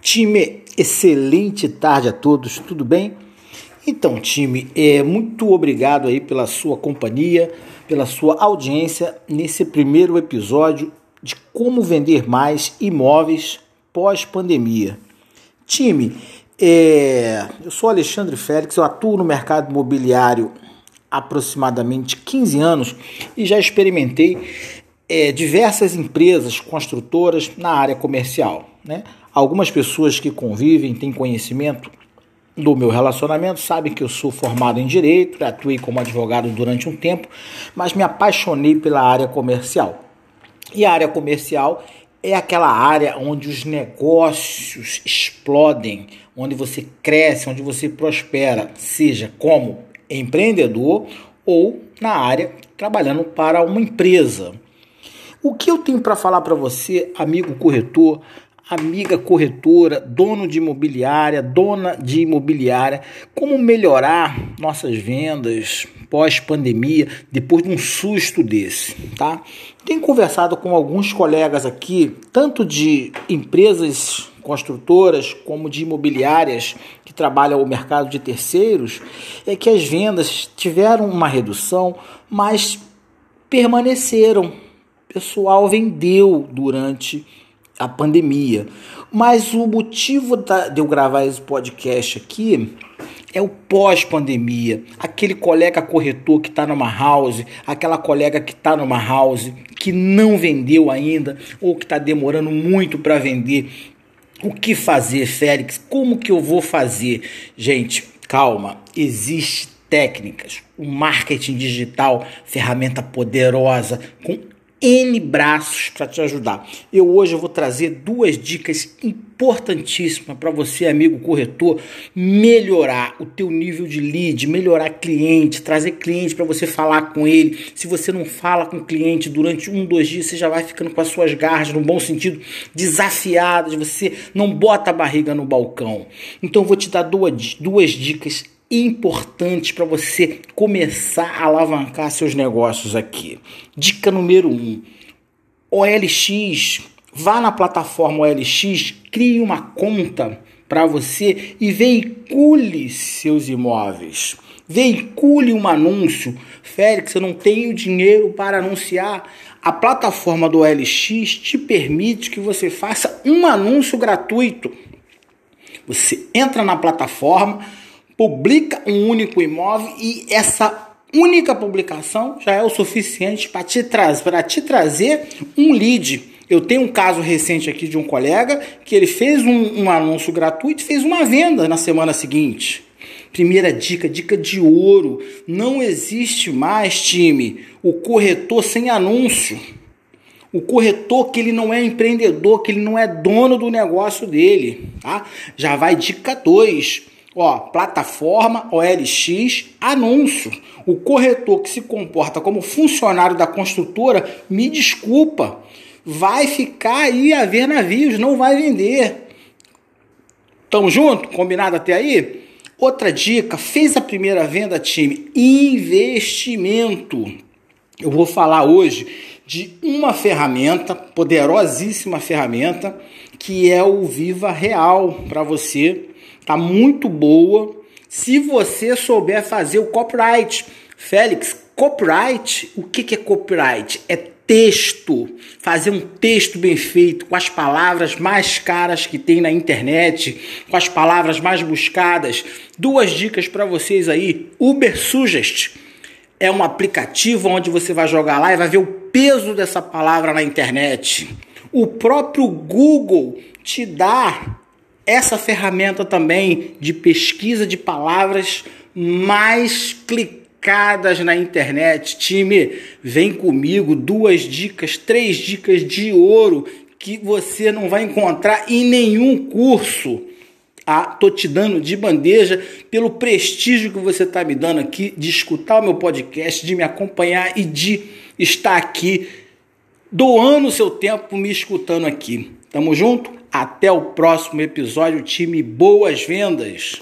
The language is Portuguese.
Time, excelente tarde a todos, tudo bem? Então, time, é, muito obrigado aí pela sua companhia, pela sua audiência nesse primeiro episódio de como vender mais imóveis pós-pandemia. Time, é, eu sou Alexandre Félix, eu atuo no mercado imobiliário há aproximadamente 15 anos e já experimentei é, diversas empresas construtoras na área comercial. Né? Algumas pessoas que convivem, têm conhecimento do meu relacionamento, sabem que eu sou formado em direito, atuei como advogado durante um tempo, mas me apaixonei pela área comercial. E a área comercial é aquela área onde os negócios explodem, onde você cresce, onde você prospera, seja como empreendedor ou na área trabalhando para uma empresa. O que eu tenho para falar para você, amigo corretor, amiga corretora, dono de imobiliária, dona de imobiliária, como melhorar nossas vendas pós-pandemia, depois de um susto desse, tá? Tenho conversado com alguns colegas aqui, tanto de empresas construtoras como de imobiliárias que trabalham o mercado de terceiros, é que as vendas tiveram uma redução, mas permaneceram pessoal vendeu durante a pandemia. Mas o motivo da, de eu gravar esse podcast aqui é o pós-pandemia. Aquele colega corretor que está numa house, aquela colega que está numa house que não vendeu ainda ou que está demorando muito para vender. O que fazer, Félix? Como que eu vou fazer? Gente, calma. Existe técnicas. O marketing digital, ferramenta poderosa com N braços para te ajudar. Eu hoje vou trazer duas dicas importantíssimas para você, amigo corretor, melhorar o teu nível de lead, melhorar cliente, trazer cliente para você falar com ele. Se você não fala com o cliente durante um, dois dias, você já vai ficando com as suas garras, no bom sentido, desafiadas, você não bota a barriga no balcão. Então eu vou te dar duas, duas dicas importantes para você começar a alavancar seus negócios aqui. Dica número 1: um, OLX. Vá na plataforma OLX, crie uma conta para você e veicule seus imóveis. Veicule um anúncio. Félix, eu não tenho dinheiro para anunciar. A plataforma do OLX te permite que você faça um anúncio gratuito. Você entra na plataforma, publica um único imóvel e essa única publicação já é o suficiente para te, tra te trazer um lead. Eu tenho um caso recente aqui de um colega que ele fez um, um anúncio gratuito e fez uma venda na semana seguinte. Primeira dica, dica de ouro: não existe mais time o corretor sem anúncio. O corretor que ele não é empreendedor, que ele não é dono do negócio dele, tá? Já vai dica 2. Ó, plataforma OLX, anúncio. O corretor que se comporta como funcionário da construtora, me desculpa, vai ficar aí a ver navios, não vai vender. Tamo junto? Combinado até aí? Outra dica, fez a primeira venda, time, investimento. Eu vou falar hoje de uma ferramenta, poderosíssima ferramenta, que é o Viva Real para você tá muito boa se você souber fazer o copyright. Félix, copyright, o que, que é copyright? É texto, fazer um texto bem feito, com as palavras mais caras que tem na internet, com as palavras mais buscadas. Duas dicas para vocês aí: Uber Suggest é um aplicativo onde você vai jogar lá e vai ver o peso dessa palavra na internet. O próprio Google te dá essa ferramenta também de pesquisa de palavras mais clicadas na internet. Time, vem comigo, duas dicas, três dicas de ouro que você não vai encontrar em nenhum curso. Ah, tô te dando de bandeja pelo prestígio que você está me dando aqui de escutar o meu podcast, de me acompanhar e de estar aqui doando o seu tempo me escutando aqui. Tamo junto? Até o próximo episódio, time. Boas vendas!